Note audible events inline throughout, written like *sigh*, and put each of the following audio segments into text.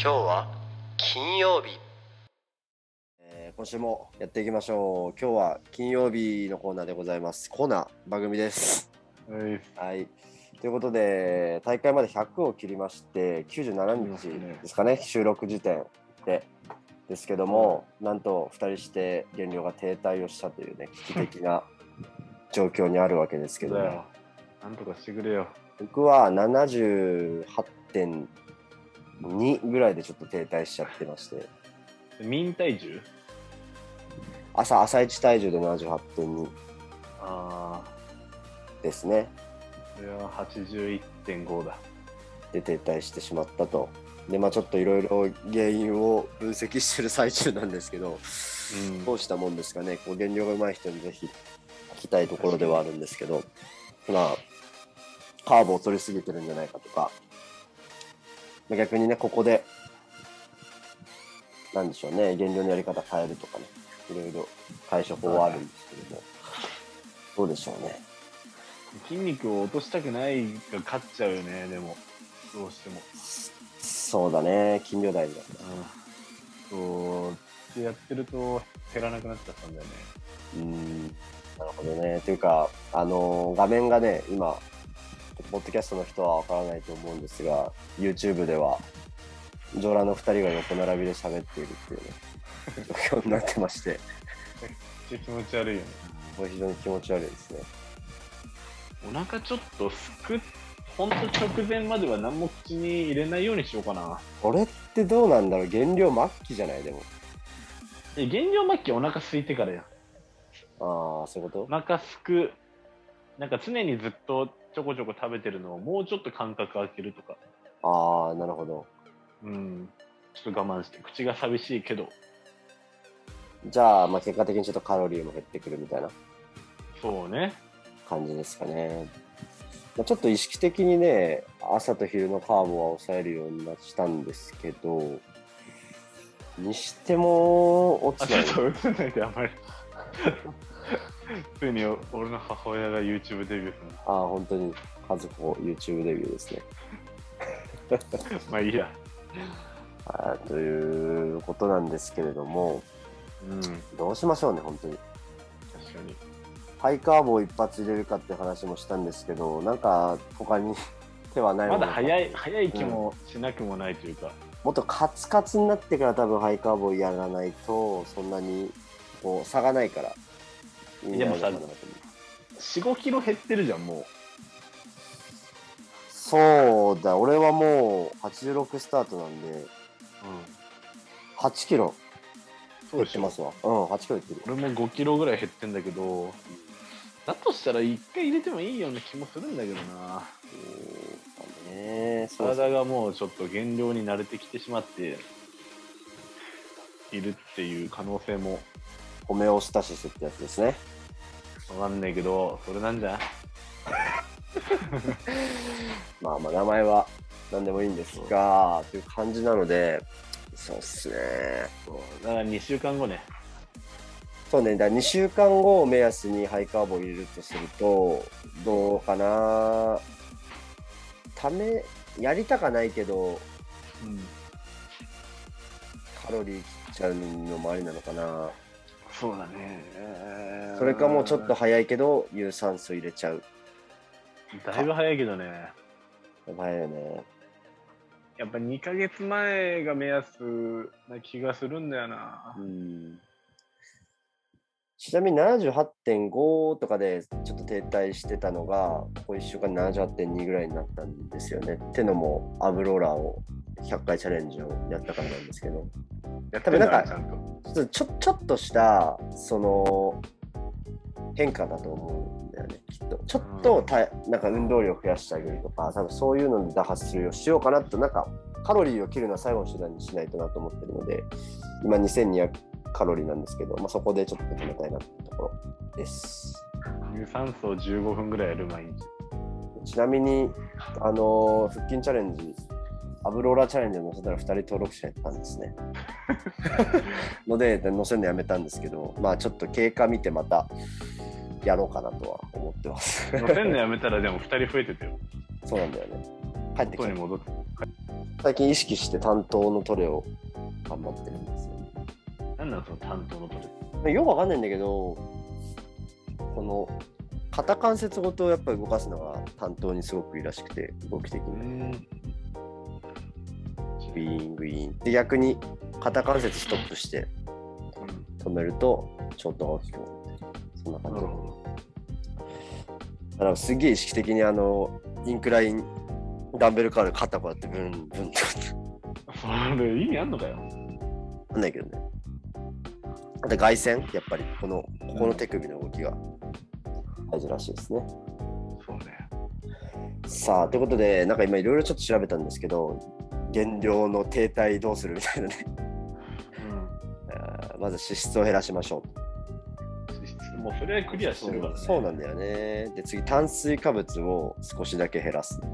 今日は金曜日えー今週もやっていきましょう。今日は金曜日のコーナーでございます。コーナー番組です。はい。はい。ということで、大会まで100を切りまして、97日ですかね、収録時点で。ですけども、なんと2人して減量が停滞をしたというね、危機的な *laughs* 状況にあるわけですけども、だよ。なんとかしてくれよ。僕は78.2ぐらいでちょっと停滞しちゃってまして、民体重朝、朝一体重で78.2あですね。あ、それは81.5だ。で停滞してしまったと。で、まあちょっといろいろ原因を分析してる最中なんですけど、うんどうしたもんですかね、こう減量が上手い人にぜひ聞きたいところではあるんですけど、まあ、カーブを取りすぎてるんじゃないかとか、まあ逆にね、ここで、なんでしょうね、減量のやり方変えるとかね、いろいろ対処法はあるんですけども、どうでしょうね。筋肉を落としたくないが勝っちゃうよね、でも。どうしても。そうだね、筋量大事だ。うん。そう、やってると減らなくなっちゃったんだよね。うんなるほどね。というか、あのー画面がね、今、ポッドキャストの人はわからないと思うんですが、YouTube では、上裸の2人が横並びで喋っているっていうね、状況になってまして、めっちゃ気持ち悪いよね。これ非常に気持ち悪いですね。お腹ちょっとすく、ほんと直前までは何も口に入れないようにしようかな。これってどうなんだろう？減量末期じゃない？でも。え、減量末期お腹空いてからやん。ああ、そういうこお腹すく、なんか常にずっとちょこちょこ食べてるのをもうちょっと間隔空けるとか。とああ、なるほど。うん。ちょっと我慢して、口が寂しいけど、じゃあ、まあ、結果的にちょっとカロリーも減ってくるみたいなそうね。感じですかね。まあ、ちょっと意識的にね、朝と昼のカーブは抑えるようになしたんですけど、にしても落あ、ちない。ちょっと映んないで、あんまり。*laughs* ついに俺の母親が YouTube デビューするああ、本当に、家族を YouTube デビューですね。の。*laughs* まあいいや。はいということなんですけれども、うん。確どうしましょうね、本当に。かに。ハイカーブを一発入れるかって話もしたんですけど、なんか他に手はないまだ早い、早い気もしなくもないというか。もっとカツカツになってから多分ハイカーブをやらないと、そんなにこう差がないから。いいんじゃないかなと思う4、5キロ減ってるじゃん、もう。そうだ、俺はもう86スタートなんで、うん。8キロ減っますわ。うん、8キロ減ってる。俺も5キロぐらい減ってんだけど、だとしたら1回入れてもいいような気もするんだけどな。そうだね。体がもうちょっと減量に慣れてきてしまっているっていう可能性もホメオスタシスってやつですね。わかんないけど、それなんじゃ？*laughs* まあまあ名前は何でもいいんですが、という感じなので、そうっすね。だから2週間後ね。そうね、だ2週間後を目安にハイカーブを入れるとすると、どうかな。ため、やりたかないけど、うん。カロリー切っちゃうのもありなのかな。そうだね。それかもうちょっと早いけど、有酸素入れちゃう。だいぶ早いけどね。早いよね。やっぱ2ヶ月前が目安な気がするんだよなう。ん。ちなみに78.5とかでちょっと停滞してたのが、ここ1週間で78.2ぐらいになったんですよね。ってのも、アブローラーを100回チャレンジをやったからなんですけど、や多分なんかちょっとちょっとした、その、変化だと思うんだよね、きっと。ちょっとた、なんか運動量増やしてあげるとか、多分そういうので打破するようしようかなと、なんかカロリーを切るのは最後の手段にしないとなと思ってるので、今2200カロリーなんですけど、まあ、そこでちょっと止めたいなってところです。有酸素を15分ぐらいやる毎日。ちなみに、あのー腹筋チャレンジ、アブローラーチャレンジを載せたら2人登録者やったんですね。*laughs* ので、載せるのやめたんですけど、まあちょっと経過見てまたやろうかなとは思ってます。乗せんのやめたらでも2人増えてたよ。そうなんだよね。帰ってきちゃう元に戻って。最近意識して担当のトレを頑張ってるんですよ。なんなんその担当のトレ。よくわかんないんだけど、この肩関節ごとやっぱり動かすのが担当にすごくいいらしくて、動き的に。ん。グイーングイーン。で、逆に肩関節ストップして止めると、ショットが大きくなる。そんな感じなる。ほだからすげえ意識的にあの、インクライン、ダンベルカール肩こうやってブンブンってど。そ *laughs* れ意味あんのかよ。なんないけどね。あと外旋、やっぱりこの、ここの手首の動きが大事らしいですね。そうね。さあ、ということで、なんか今いろいろちょっと調べたんですけど、減量の停滞どうするみたいなね。あーまず脂質を減らしましょうん。もうそれはクリアう。してるからね。そうなんだよね。で、次、炭水化物を少しだけ減らす。なる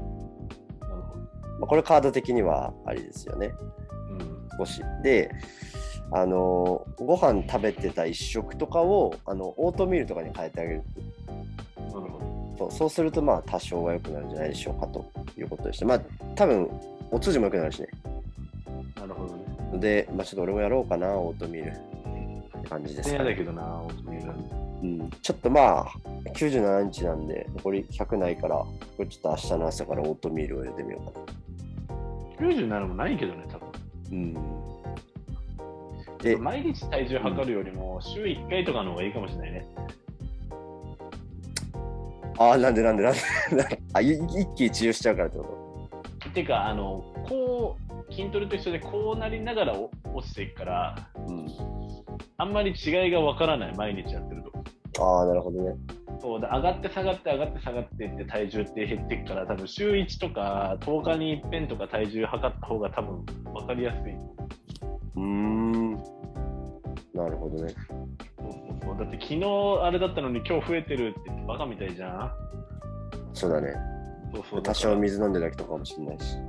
ほど。まあ、これカード的にはありですよね。うん。少し。で、あのご飯食べてた一食とかをあのオートミールとかに変えてあげるそうそうするとまあ多少は良くなるんじゃないでしょうかということでしてまあ多分お通じも良くなるしね。ど。なるほどね。ので、まあ、ちょっと俺もやろうかなオートミール。って感じです嫌か、ね。だけどな、オートミール。うん、ちょっとまあ97日なんで残り100ないからこれちょっと明日の朝からオートミールを入れてみようかな。97もないけどね、多分。うん。で毎日体重測るよりも、週1回とかの方がいいかもしれないね。ああなんでなんでなんであい一喜一憂しちゃうからってこと？てか、あの、こう、筋トレと一緒でこうなりながらお落ちていくから、うんあんまり違いがわからない、毎日やってると。ああなるほどねそうで上がって下がって上がって下がっていって体重って減っていくから多分週1とか10日に一遍とか体重測った方が多分分かりやすい。うーんなるほどねそうそうそうだって昨日あれだったのに今日増えてるってバカみたいじゃん。そうだねそうそう多少水飲んでるだけとかもしれないし。そう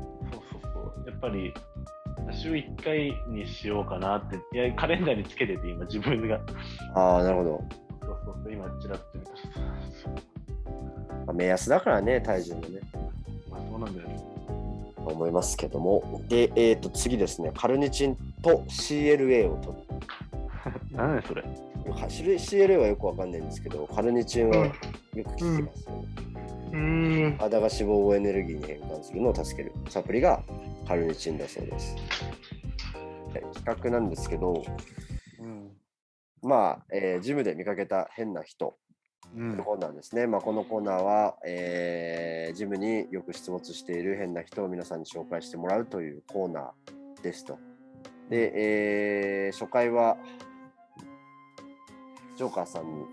そうそう。やっぱり週1回にしようかなって、いやカレンダーにつけてて今自分が。ああなるほど。そうそう。そう、今ちらっと見た。まあ目安だからね体重もね。まあそうなんだよね。と思いますけども。でえっ、と次ですね。カルニチンと CLA を取る。*laughs* 何それ。は CLA はよくわかんないんですけどカルニチンはよく聞きますよね、うん。肌が脂肪をエネルギーに変換するのを助けるサプリがカルニチンだそうですはい企画なんですけどうん。まあ、えージムで見かけた変な人うん。コーナーですね。まあ、このコーナーは、えージムによく出没している変な人を皆さんに紹介してもらうというコーナーですと。で、えー初回は、ジョーカーさんに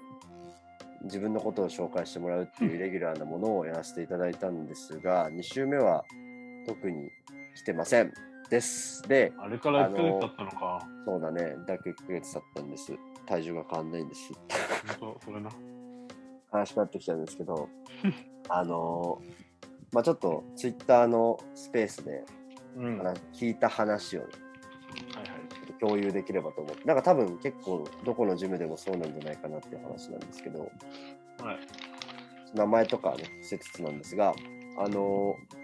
自分のことを紹介してもらうっていうレギュラーなものをやらせていただいたんですが、2週目は特に来てません。です。で、あれから1ヶ月経ったのか。そうだね、だけ1ヶ月経ったんです。体重が変わんないんです。本当？それな。悲しくなってきたんですけど、*laughs* あのーまあちょっとツイッターのスペースでうん。聞いた話をちょっと共有できればと思って、なんか多分結構どこのジムでもそうなんじゃないかなっていう話なんですけど、はい。名前とかはね、伏せつつなんですが、あのー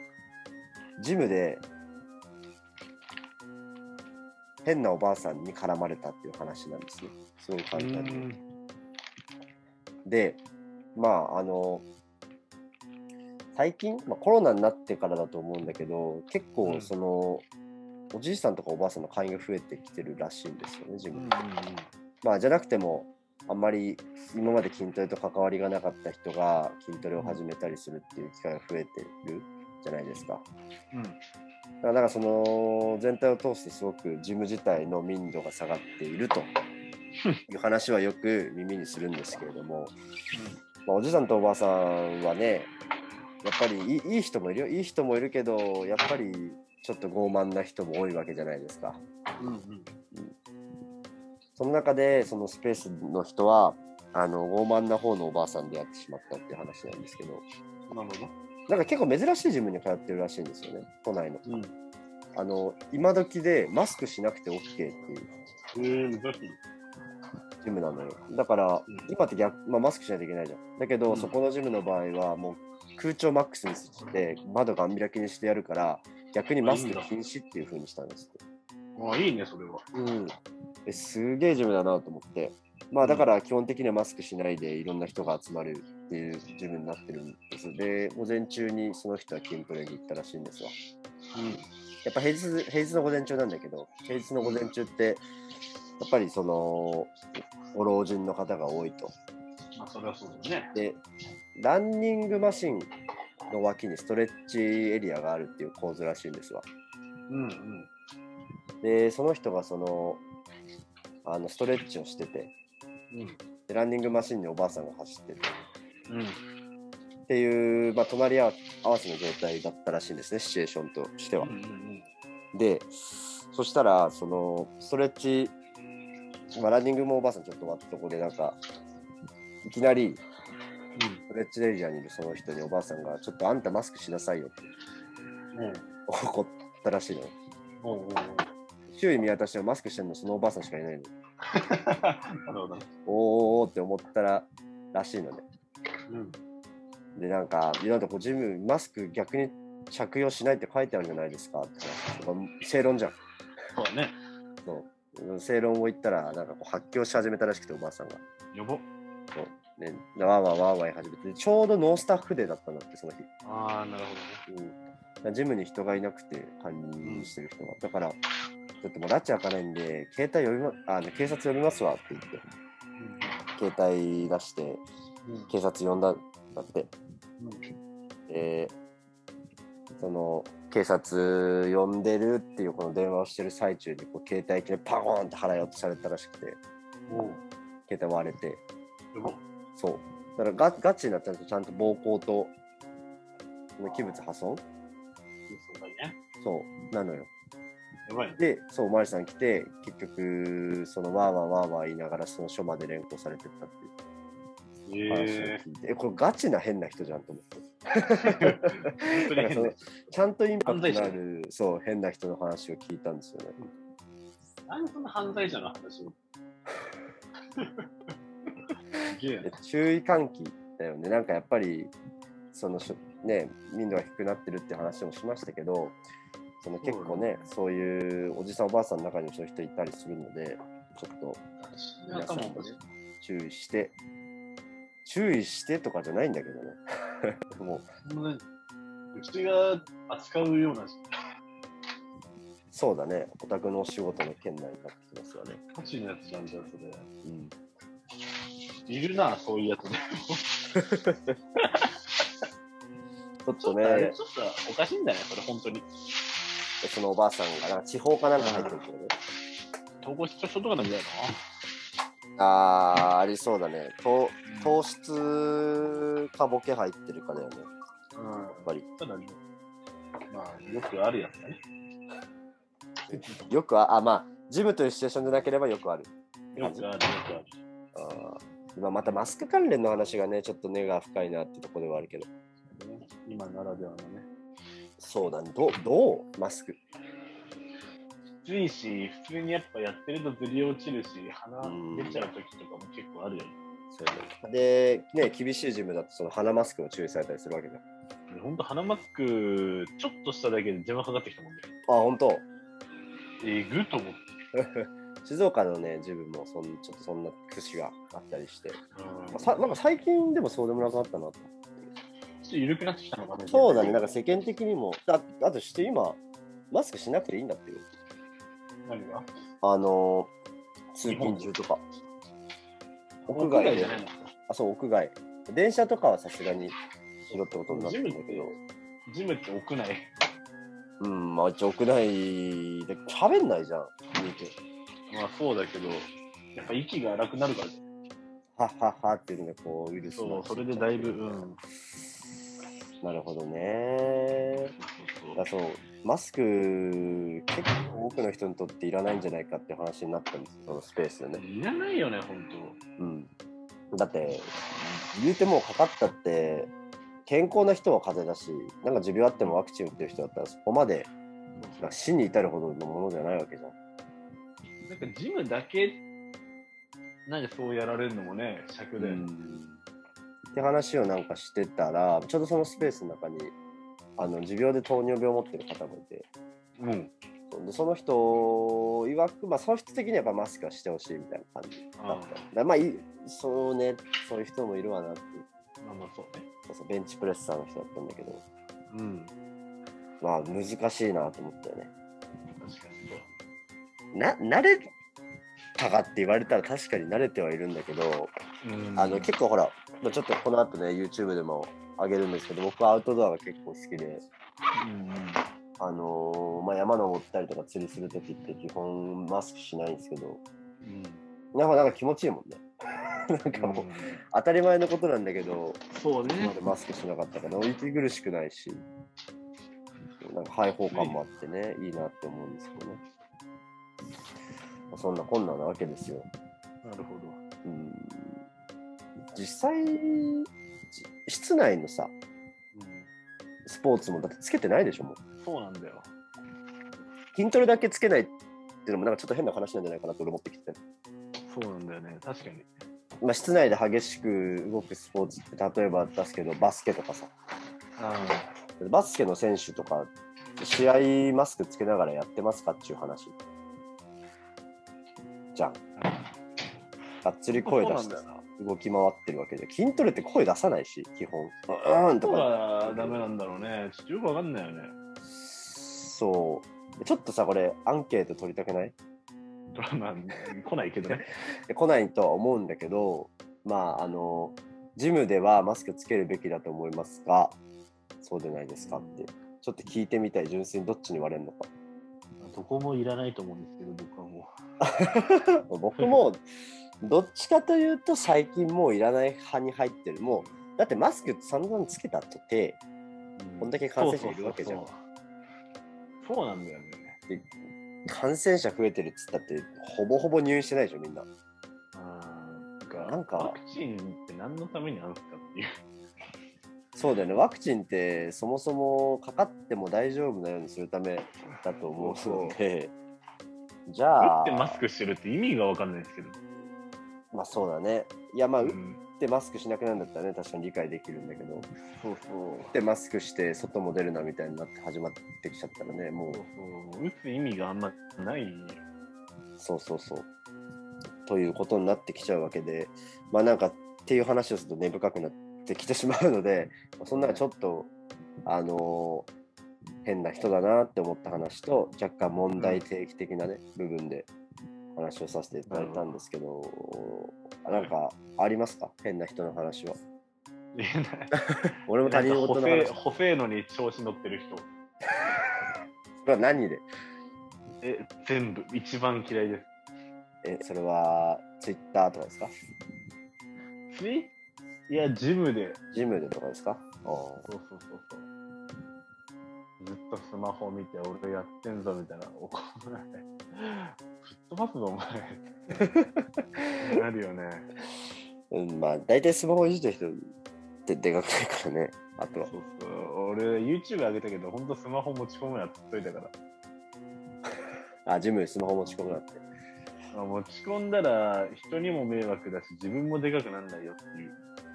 ジムで変なおばあさんに絡まれたっていう話なんですね。すごい簡単に。で、まあ、あの、最近、まあ、コロナになってからだと思うんだけど、結う構、んその、おじいさんとかおばあさんの会員が増えてきてるらしいんですよね、自分。うんうんまあ、じゃなくても、あんまり今まで筋トレと関わりがなかった人が筋トレを始めたりするっていう機会が増えてるじゃないですか。うん。だからなんかその全体を通してすごくジム自体の民度が下がっていると *laughs* いう話はよく耳にするんですけれども、まあ、おじさんとおばあさんはねやっぱりいいいい人もいるよいい人もいるけどやっぱりちょっと傲慢な人も多いわけじゃないですか。うんうん。その中でそのスペースの人はあの傲慢な方のおばあさんでやってしまったっていう話なんですけどなるほど。なんか結構珍しいジムに通ってるらしいんですよね都内の。うん。あの今時でマスクしなくて OK っていう。ジムなのよ。だから、うん今って逆、まあ、マスクしないといけないじゃん。だけど、うんそこのジムの場合は、もう空調マックスにして、窓ガン開きにしてやるから、逆にマスク禁止っていう風にしたんですって。ああ、いいね、それは。うん、ですげえジムだなと思って、まあだから基本的にはマスクしないでいろんな人が集まるっていうジムになってるんです。で、午前中にその人は筋トレに行ったらしいんですわ。やっぱ平日平日の午前中なんだけど、平日の午前中って、やっぱりその、ご老人の方が多いと。まあ、それはそうだよね。で、ランニングマシンの脇にストレッチエリアがあるっていう構図らしいんですわ。うんうん。で、その人がその、あのストレッチをしてて、でランニングマシンにおばあさんが走っててうん。うん。っていう、まあ、隣り合わせの状態だったらしいんですね、シチュエーションとしてはうん。うんで、そしたら、そのストレッチ、まあ、ランニングもおばあさんちょっと終わったところで、なんか、いきなりストレッチエリアにいるその人におばあさんが、ちょっとあんたマスクしなさいよってうん。うん。怒ったらしいのうおうおう周囲見渡してもマスクしてるのそのおばあさんしかいないの。*laughs* なるほど。おーおーって思ったららしいのね。うん。で、なんか、いやなんかこうジム、マスク逆に着用しないって書いてあるじゃないですかって正論じゃん。そうだね。そう。正論を言ったら、なんかこう発狂し始めたらしくて、おばあさんが。呼ぼ。ね、わーわーわーわー始めて、ちょうどノースタッフデーだったんだって、その日。ああ、なるほどね。うん。ジムに人がいなくて、管理してる人が。だから、ちょっともう埒あかないんで、携帯呼びま、あの警察呼びますわって言って、携帯出して、うん。うん。警察呼んだんだって。うん。で、その警察呼んでるっていうこの電話をしてる最中にこう携帯機でパコーンって払い落とされたらしくておう。携帯割れて。そう。だからガガチになっちゃうとちゃんと暴行とその器物破損？そうだね。そうなのよ。やばいね。でそうおまわりさん来て結局そのわーわーわーわー言いながらその署まで連行されてったっていう。話をえ聞いて、えこれガチな変な人じゃんと思って。その。ちゃんとインパクトのあるそう変な人の話を聞いたんですよね。何そんな犯罪者の話を？*laughs* 注意喚起だよね。なんかやっぱりそのしょね民度が低くなってるって話もしましたけどその結構ねそういうおじさんおばあさんの中にもそういう人いたりするのでちょっと皆さんもね注意して注意してとかじゃないんだけどね。*laughs* もう。うちが扱うようなそうだね。お宅のお仕事の件内になってきますよね、価値のやつんそれ。うん、いるな、そういうやつ *laughs* ね。ちょっとねちょっとおかしいんだね、それ本当に。そのおばあさんがなんか地方かなんか入ってるけどね統合失調症とかなんだよあーありそうだね糖糖質かボケ入ってるかだよねな。うんやっぱりただね、まあ、よくあるやつだね。よくああまあジムというシチュエーションでなければよくあるよくある、よくある。あー今またマスク関連の話がねちょっと根が深いなってところではあるけど。ね。今ならではのね。そうだね。どうどう？マスク。きついし、普通にやっぱやってるとずり落ちるし、鼻うん出ちゃう時とかも結構あるよね。そうね。でね厳しいジムだとその鼻マスクも注意されたりするわけじゃん。あほんと鼻マスク、ちょっとしただけで電話かかってきたもんね。本当？えぐっと思って。*laughs* 静岡のねジムもそんちょっとそんな節があったりしてうんさなんか最近でもそうでもなくなったなとちょっと緩くなってきたのかな。そうだね、なんか世間的にも、ああとして今、マスクしなくていいんだってよ。何が？あのー、通勤中とか。屋屋外じゃないの？あ、そう、屋外。電車とかはさすがにしろってことになってるんだけど、、ジムって屋内？うん、まあ一応屋内で喋んないじゃん、見て。まあそうだけど、やっぱ息が荒くなるからね。はっはっはっていうのがこう、ウイルスそう、それでだいぶ、うん。なるほどね。だそう、マスク、結構多くの人にとっていらないんじゃないかって話になったんですよ、そのスペースでね。いらないよね、本うん、だって言うてもうかかったって健康な人は風邪だしなんか持病あってもワクチン打ってる人だったらそこまで死に至るほどのものじゃないわけじゃん。当。なんかジムだけ、なんでそうやられるのもね、尺で。って話をなんかしてたらちょうどそのスペースの中にあの持病で糖尿病を持ってる方もいて、うん。でその人曰く、まあ、その人的にはやっぱマスクはしてほしいみたいな感じだった。あまあいそうね、そういう人もいるわなって。まあまあそうね。そうそうベンチプレッサーの人だったんだけど、うん。まあ難しいなと思ったよね。な慣れたかって言われたら確かに慣れてはいるんだけど、うんあの結構ほら、まあちょっとこの後ね、YouTube でも上げるんですけど、僕はアウトドアが結構好きで、うんあのーまあ、山登ったりとか釣りするときって基本マスクしないんですけど、うん。なんかなんか気持ちいいもんね。*laughs* なんかもううん当たり前のことなんだけど、そうね今ま。でマスクしなかったから、息苦しくないし、なんか開放感もあってね、いいなって思うんですけどね。まあそんなこんななわけですよ。なるほど。うん実際、じ室内のさ、スポーツもだってつけてないでしょ、もう。そうなんだよ。筋トレだけつけないっていうのもなんかちょっと変な話なんじゃないかなと俺思ってきて。そうなんだよね。確かに。まあ、室内で激しく動くスポーツって例えば出すけどバスケとかさあバスケの選手とか試合マスクつけながらやってますかっていう話じゃん。がっつり声出してさ動き回ってるわけで筋トレって声出さないし基本。うーんとか。がダメなんだろうね。ちょっとよくわかんないよね。そう。ちょっとさこれアンケート取りたくない？ドラマ来ないけどね。*laughs* 来ないとは思うんだけどまああのジムではマスクつけるべきだと思いますがそうでないですかって。ちょっと聞いてみたい。純粋にどっちに割れるのか。どこもいらないと思うんですけど、僕はも *laughs* 僕もどっちかというと最近もういらない派に入ってる。もうだってマスク散々つけたとてう。こんだけ感染者いるわけじゃん。そうなんだよね。感染者増えてるっつったってほぼほぼ入院してないでしょみんな。なんかワクチンって何のためにあるんですかっていう。そうだよね。ワクチンってそもそもかかっても大丈夫なようにするためだと思うのでじゃあ打ってマスクしてるって意味がわかんないですけど。まあそうだねいやまあ打っうんてマスクしなくなるんだったらね確かに理解できるんだけどそうそう。打ってマスクして外も出るなみたいになって始まってきちゃったらねもうそうそう。打つ意味があんまない。そうそうそう。ということになってきちゃうわけで、まあなんかっていう話をすると根深くなってきてしまうので、そんなちょっと、あのー変な人だなって思った話と、若干問題提起的なね、部分で話をさせていただいたんですけど、なんかありますか？変な人の話は。*laughs* 俺も他人事の話。そ補正のに調子乗ってる人。*laughs* れは何で？え、全部、一番嫌いです。え、それはツイッターとかですか？ついいや、ジムで。ジムでとかですか？あそうそうそうそう。ずっとスマホ見て、俺やってんぞみたいな。怒られ。ぶっ飛ばすぞ、お前。なるよね。うん、まあ大体スマホいじってる人ってでかくないからね。あとはそう。そう。俺、YouTube 上げたけど、ほんとスマホ持ち込むなっといたから。あ、ジムにスマホ持ち込むなって。あ持ち込んだら人にも迷惑だし自分もでかくなんないよっていう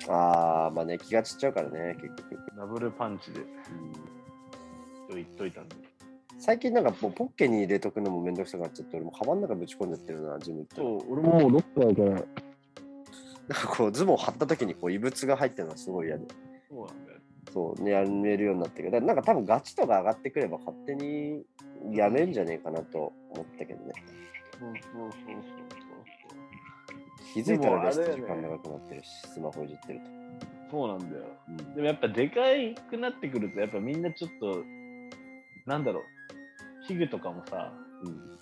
ああ、まあね、気が散っちゃうからね、結局。ダブルパンチでうんと言っといたんで最近なんかもうポッケに入れとくのもめんどくさくなっちゃって、俺もカバンの中ぶち込んでってるな、ジムって。そう俺もロッカーからなんかこう、ズボン貼った時にこう異物が入ってるのはすごい嫌で。そうなんだよそう、ね、やめるようになってるけど、だからなんか多分ガチとか上がってくれば勝手にやめんじゃねえかなと思ったけどね。そうそうそうそう気づいたらレスト時間長くなってるし、スマホいじってると。そうなんだようんでもやっぱでかくなってくるとやっぱみんなちょっとなんだろう器具とかもさうん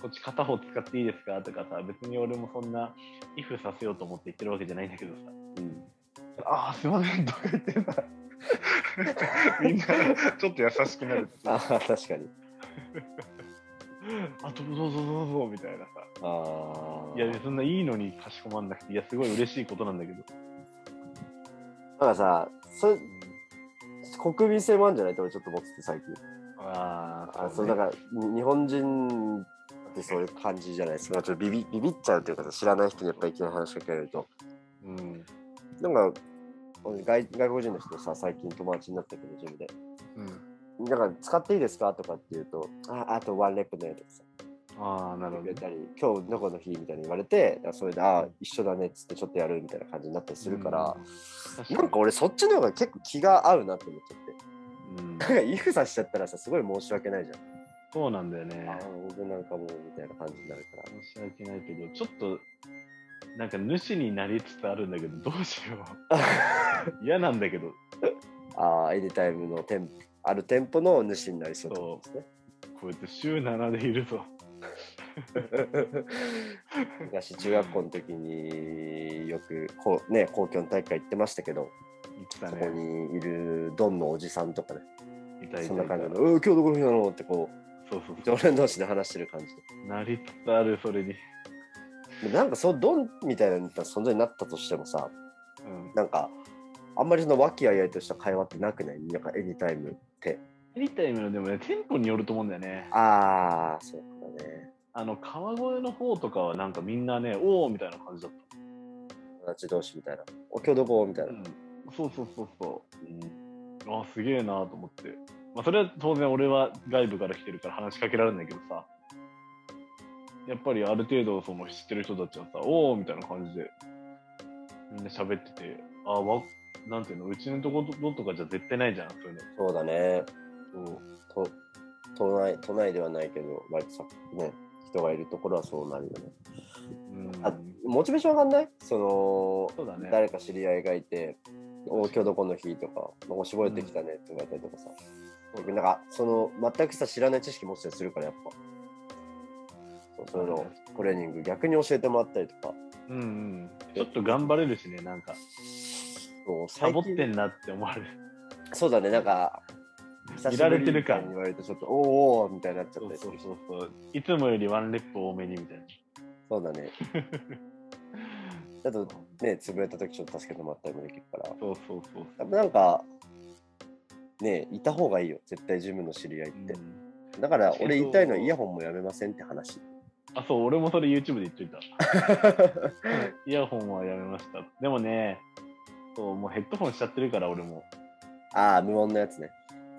こっち片方使っていいですか？とかさ別に俺もそんなイフさせようと思って言ってるわけじゃないんだけどさうんああすいませんとか言ってさ *laughs* みんなちょっと優しくなるああ、確かに。あ、どうぞどうぞどうぞみたいなさ。ああ。いや、そんないいのにかしこまんなくて、いや、すごい嬉しいことなんだけど。なんかさ、それ、国民性もあるんじゃない？って俺ちょっと思ってて最近。ああそうだからに日本人ってそういう感じじゃないですか。ちょっとビビビビっちゃうというかさ、知らない人にやっぱりいきなり話しかけられると。うん。なんか、俺外外国人の人とさ、最近友達になったけど、ジムで。うん。だから、使っていいですかとかって言うと、あ、あとワンレップねとかさ、ああ、なるほどね。今日どこの日みたいに言われて、それで、あ、一緒だねっつってちょっとやるみたいな感じになったりするから、確なんか俺そっちの方が結構気が合うなって思っちゃって。うんなんかイフさしちゃったらさ、すごい申し訳ないじゃん。そうなんだよね。あ僕なんかもうみたいな感じになるから。申し訳ないけど、ちょっと、なんか主になりつつあるんだけど、どうしよう。*laughs* 嫌なんだけど、ああ、エディタイムの店ある店舗の主になりそうってことですね。こうやって週7でいるぞ。*laughs* 昔中学校の時によくこう、ね、公共の大会行ってましたけど、そこね。にいるドンのおじさんとかね、いたいたそんな感じで、うー今日どこの日なの？ってこそうそうう、常連同士で話してる感じそう。なりつつある、それに。なんかそう、ドンみたいな存在になったとしてもさ、うん。なんか、あんまりその和気あいあいとした会話ってなくない？なんかエディタイムって。エリタイムのでもね、店舗によると思うんだよね。ああ、そうだね。あの、川越の方とかはなんかみんなね、おおみたいな感じだっ友達同士みたいな。お今日どこ？みたいた。な。うん。そうそうそうそう。あすげえなと思って。まあ、それは当然俺は外部から来てるから話しかけられないけどさ。やっぱりある程度その知ってる人たちはさ、おおみたいな感じでみんな喋ってて、あわ、なんていうの、うちのところとかじゃ絶対ないじゃん、そういうの。そうだね。そうと都内都内ではないけど、割とさ、ね、人がいるところはそうなるよね。うんあモチベーション上がんない？その、そうだね。誰か知り合いがいて、お今日どこの日？とか、もう絞れてきたねって言われたりとかさ。なんか、その、全くさ、知らない知識持ってたりするから、やっぱ。そうそういうの、トレーニング逆に教えてもらったりとか。うんうん。ちょっと頑張れるしね、なんか、そうサボってんなって思われる。そうだね、なんか、久見られてる感久しぶりみたいに言われると、ちょっと、おーおーみたいになっちゃそうそうったりするし。そうそう。いつもよりワンレップ多めにみたいな。そうだね。あと、ね、潰れた時ちょっと助けてもらったりもできるから。そうそうそうやっぱなんか、ね、いた方がいいよ、絶対ジムの知り合いって。うんだから、俺言いたいのはイヤホンもやめませんって話。あ、そう、俺もそれ YouTube で言っといた。*laughs* イヤホンはやめました。でもね、そう、もうヘッドホンしちゃってるから、俺も。ああ、無音のやつね。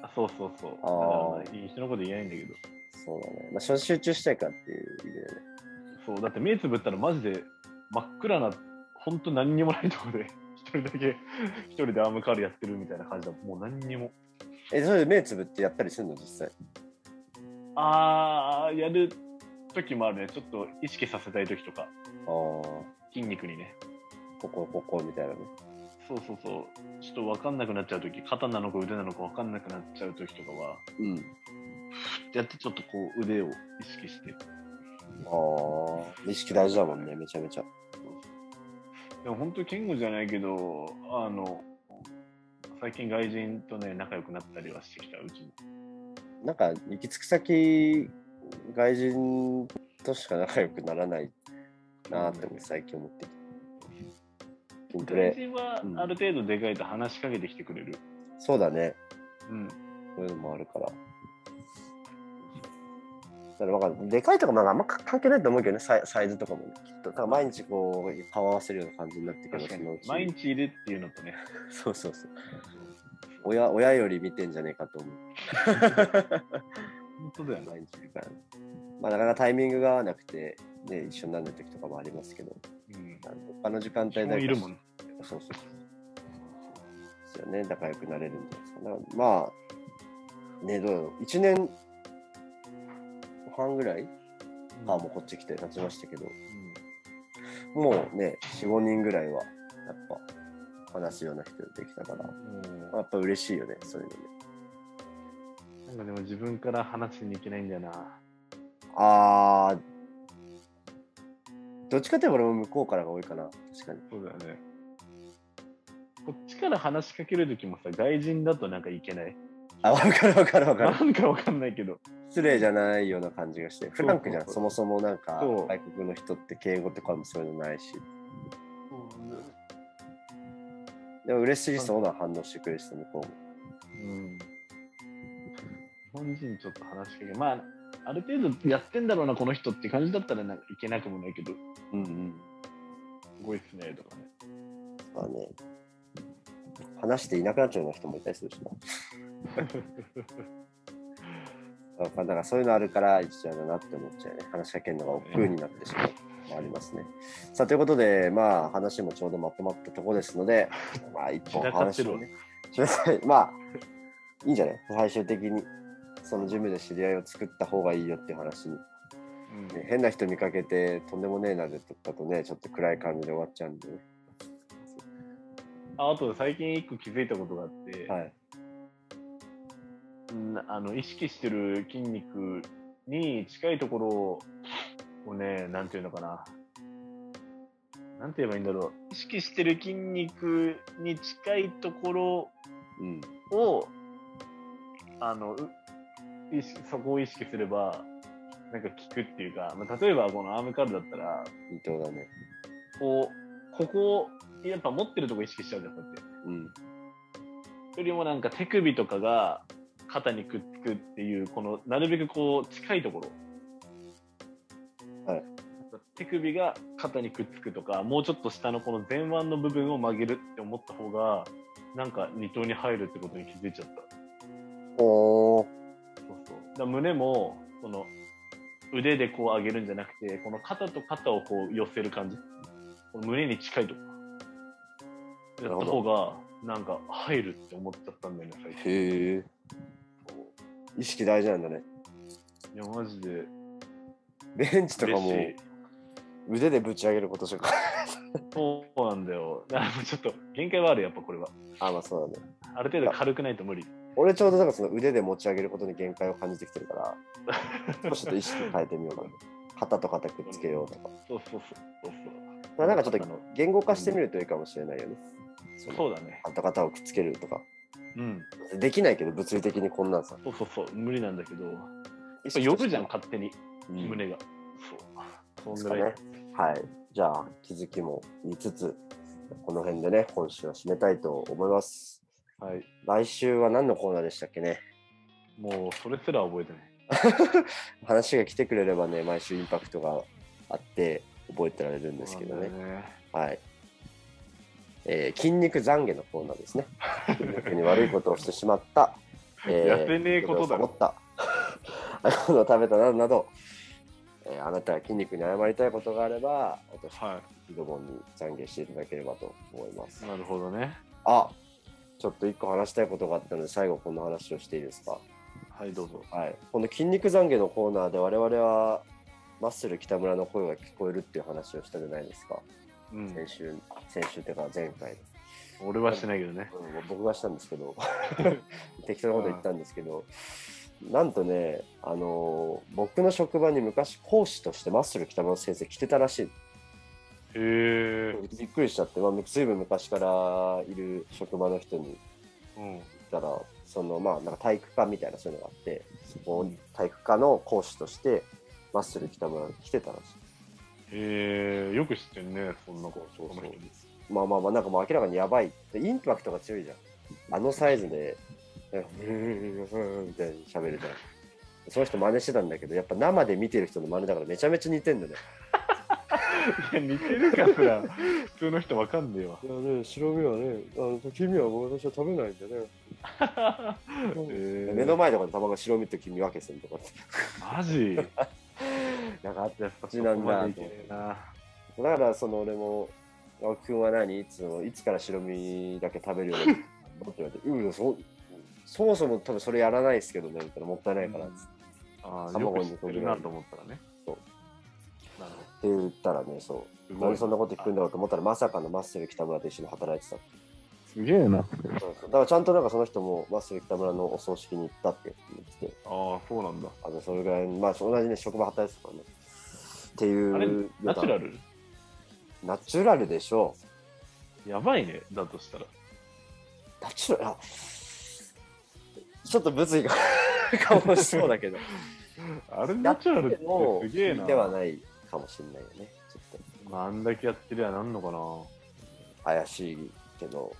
あそうそうそう。だああ人のこと言えないんだけど。そうだね。まあ、集中したいからっていう意味でね。そう、だって目つぶったらマジで真っ暗な、ほんと何にもないところで、*laughs* 一人だけ、一人でアームカールやってるみたいな感じだ。もう何にも。え、それで目つぶってやったりするの、実際？あー、やる時もあるね。ちょっと意識させたい時とか、あ筋肉にね。こ、ここみたいなね。そうそうそう。ちょっと分かんなくなっちゃう時、肩なのか腕なのか分かんなくなっちゃう時とかは、うん。やってちょっとこう腕を意識して。ああ、意識大事だもんね、めちゃめちゃ。でも本当、健吾じゃないけど、あの、最近外人とね、仲良くなったりはしてきた、うちも。なんか、行き着く先、外人としか仲良くならないなって最近思ってきた。筋ト外レ。人はうんある程度でかいと話しかけてきてくれる。そうだね。うん。そういうのもあるから。だからなんかでかいとかまああんま関係ないと思うけどね、サイサイズとかも、ね、きっと。だから毎日こう、顔合わせるような感じになってくるそのう。ち毎日いるっていうのとね。*laughs* そうそうそう。親親より見てんじゃねえかと思う。*laughs* 本当だよね。毎日いるから、ね。まあなかなかタイミングが合わなくて、ね、一緒になる時とかもありますけど、うん。他の時間帯基だけ本いるもん。そうそうそう。ですよね。仲良くなれるんじゃないですか。まあ、ね、どう。1年半ぐらい、あもうこっち来て経ちましたけど、もうね、4、5人ぐらいは、やっぱ、話すような人できたから、うん。やっぱ嬉しいよね、そういうのね。なんかでも自分から話しに行けないんだよな。あー、どっちかといえば俺も向こうからが多いかな、確かに。そうだよね。こっちから話しかけるときもさ、外人だとなんかいけない。あ、わかるわかるわかる。なんかわかんないけど。失礼じゃないような感じがして、フランクじゃん、そもそもなんか外国の人って敬語とかもそういうのないし、でも嬉しそうな反応してくれる人向こうも。うん。日本人ちょっと話しかけ、まあ、ある程度やってんだろうな、この人って感じだったらなんかいけなくもないけど、うんうん。すごいっすね、とかね。まあね。話していなくなっちゃうような人もいたりするしな。*laughs* だからそういうのあるから一緒だなって思っちゃうね。話しかけるのが億劫になってしまうありますね。さあということで、まあ話もちょうどまとまったところですので、*laughs* まあ一本話をね。まあいいんじゃない？最終的にそのジムで知り合いを作った方がいいよっていう話に、うんね変な人見かけてとんでもねえなでとったとね、ちょっと暗い感じで終わっちゃうんでね。ああと最近一個気づいたことがあって、はい。うんあの意識してる筋肉に近いところをね、なんていうのかな。なんて言えばいいんだろう。意識してる筋肉に近いところうん。を、あの、そこを意識すれば、なんか効くっていうか、まあ、例えばこのアームカールだったら、いいとこだね。こう、ここを、やっぱ持ってるとこ意識しちゃうじゃん、こうやって。うん。よりもなんか手首とかが肩にくっつくっていう、このなるべくこう近いところ。はい。手首が肩にくっつくとか、もうちょっと下のこの前腕の部分を曲げるって思った方が、なんか二頭に入るってことに気づいちゃった。おー。そうそう。だ胸も、その腕でこう上げるんじゃなくて、この肩と肩をこう寄せる感じ。胸に近いところ。やった方が、なんか入るって思っちゃったんだよね、最近。へえ。意識大事なんだね。いや、マジでベンチとかも。腕でぶち上げることしか。そうなんだよ。*laughs* ちょっと限界はある、やっぱこれは。あ、まあそうだね。ある程度軽くないと無理。俺ちょうどなんかその腕で持ち上げることに限界を感じてきてるから、*laughs* ちょっと意識変えてみようかな。肩と肩くっつけようとか。そうそうそうそうまあ、なんかちょっと言語化してみるといいかもしれないよね。そうだね。肩と肩をくっつけるとか。うん。できないけど、物理的にこんなんさ。そうそうそう。無理なんだけど、やっ意ぱ識呼ぶじゃん、と勝手に。うん胸が。そう。そんぐらい。ね。はい。じゃあ、気づきも見つつ、この辺でね、今週は締めたいと思います。はい。来週は何のコーナーでしたっけね？もう、それすら覚えてない。*laughs* 話が来てくれればね、毎週インパクトがあって覚えてられるんですけどね。ね。はい。えー筋肉懺悔のコーナーですね。筋肉に悪いことをしてしまった。*laughs* 痩せねえことだろ思った。あの食べたなどなど、えーあなたが筋肉に謝りたいことがあれば、私、はドボンに懺悔していただければと思いますい。。なるほどね。あちょっと一個話したいことがあったので、最後この話をしていいですか？はい、どうぞ。はい、この筋肉懺悔のコーナーで我々はマッスル北村の声が聞こえるっていう話をしたじゃないですか。うん。先週、先週っていうか前回。俺はしてないけどね。うん僕がしたんですけど、*laughs* 適当なこと言ったんですけど、なんとね、あのー僕の職場に昔講師としてマッスル北村先生来てたらしい。へえ。びっくりしちゃって、まあ、ずいぶん昔からいる職場の人にうん。言ったら、そのまあ、なんか体育館みたいなそういうのがあって、そこに体育科の講師としてマッスル北村に来てたらしい。へえ。よく知ってんね、そんなこと。そうそうまあまあまあ、なんかもう明らかにやばい。でインパクトが強いじゃん。あのサイズで、なんみたいに喋るじゃん。その人真似してたんだけど、やっぱ生で見てる人の真似だからめちゃめちゃ似てんだね。いや、似てるかすら、普通の人わかんねえわ。いやね、白身はね、あの君は私は食べないんでね。*laughs* 目の前とかで卵白身と黄身分けするとかって。マジ？なんかあっやっぱちなんだそこまで？いけねえな。だからその俺も「青木君は何?」いつもいつから白身だけ食べるようになって言われて「*laughs* うんそそもそも多分それやらないですけどね」みたいなもったいないからっつってああ、よ卵にく知ってるなと思ったらね。そうなるほって言ったらねそうすごいなんでそんなこと聞くんだろうと思ったらまさかのマッスル北村と一緒に働いてたど。すげえな。そうそうだからちゃんとなんかその人もマッスル北村のお葬式に行ったって言っててああ、そうなんだ。あのそれぐらいまあ同じね職場働いてたからねっていうあれ、ナチュラル？ナチュラルでしょやばいね、だとしたら。うナチュラル？あちょっと物議がかもしそうだけど *laughs* あれ、ナチュラルってもすげえな。ではないかもしれないよね。ちょっまあ、あんだけやってりゃなんのかな。と怪しいけど、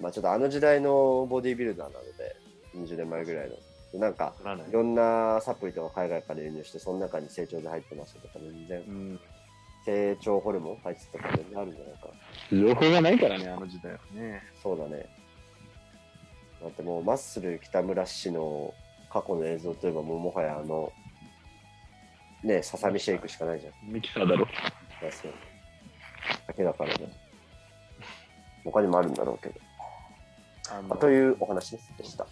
まあちょっとあの時代のボディービルダーなので、20年前ぐらいの。なんか、いい。ろんなサプリとか海外から輸入して、その中に成長で入ってますとか、全然うん。成長ホルモン入ってたとか全然あるんじゃないかな。情報がないからね、あの時代はね。そうだね。だってもうマッスル北村氏の過去の映像といえばもうもはやあの、ね、ささみシェイクしかないじゃん。ミキサーだろ。だけだからね。他にもあるんだろうけど。あまあ、というお話でした。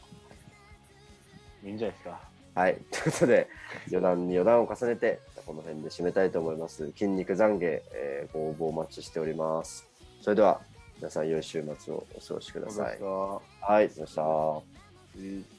いいんじゃないですか。はい。*laughs* ということで、余談に余談を重ねて、この辺で締めたいと思います。筋肉懺悔、えーご応募お待ちしております。それでは、皆さん、良い週末をお過ごしください。はい、ありがとうございました